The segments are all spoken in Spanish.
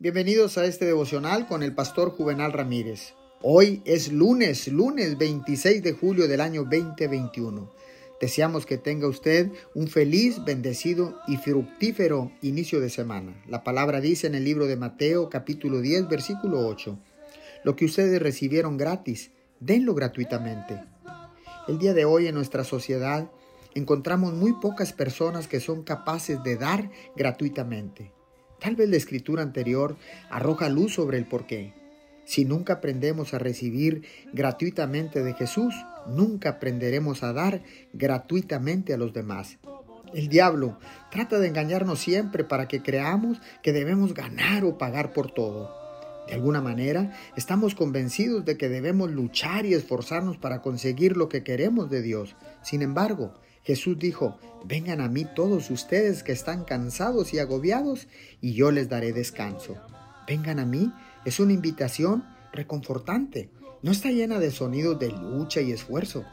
Bienvenidos a este devocional con el pastor Juvenal Ramírez. Hoy es lunes, lunes 26 de julio del año 2021. Deseamos que tenga usted un feliz, bendecido y fructífero inicio de semana. La palabra dice en el libro de Mateo capítulo 10 versículo 8, lo que ustedes recibieron gratis, denlo gratuitamente. El día de hoy en nuestra sociedad encontramos muy pocas personas que son capaces de dar gratuitamente. Tal vez la escritura anterior arroja luz sobre el porqué. Si nunca aprendemos a recibir gratuitamente de Jesús, nunca aprenderemos a dar gratuitamente a los demás. El diablo trata de engañarnos siempre para que creamos que debemos ganar o pagar por todo. De alguna manera, estamos convencidos de que debemos luchar y esforzarnos para conseguir lo que queremos de Dios. Sin embargo, Jesús dijo, vengan a mí todos ustedes que están cansados y agobiados, y yo les daré descanso. Vengan a mí es una invitación reconfortante. No está llena de sonidos de lucha y esfuerzo.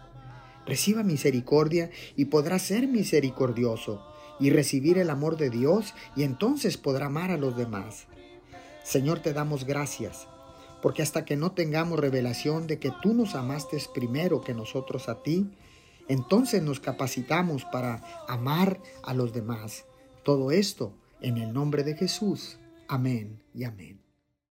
Reciba misericordia y podrá ser misericordioso y recibir el amor de Dios y entonces podrá amar a los demás. Señor, te damos gracias, porque hasta que no tengamos revelación de que tú nos amaste primero que nosotros a ti, entonces nos capacitamos para amar a los demás. Todo esto en el nombre de Jesús. Amén y amén.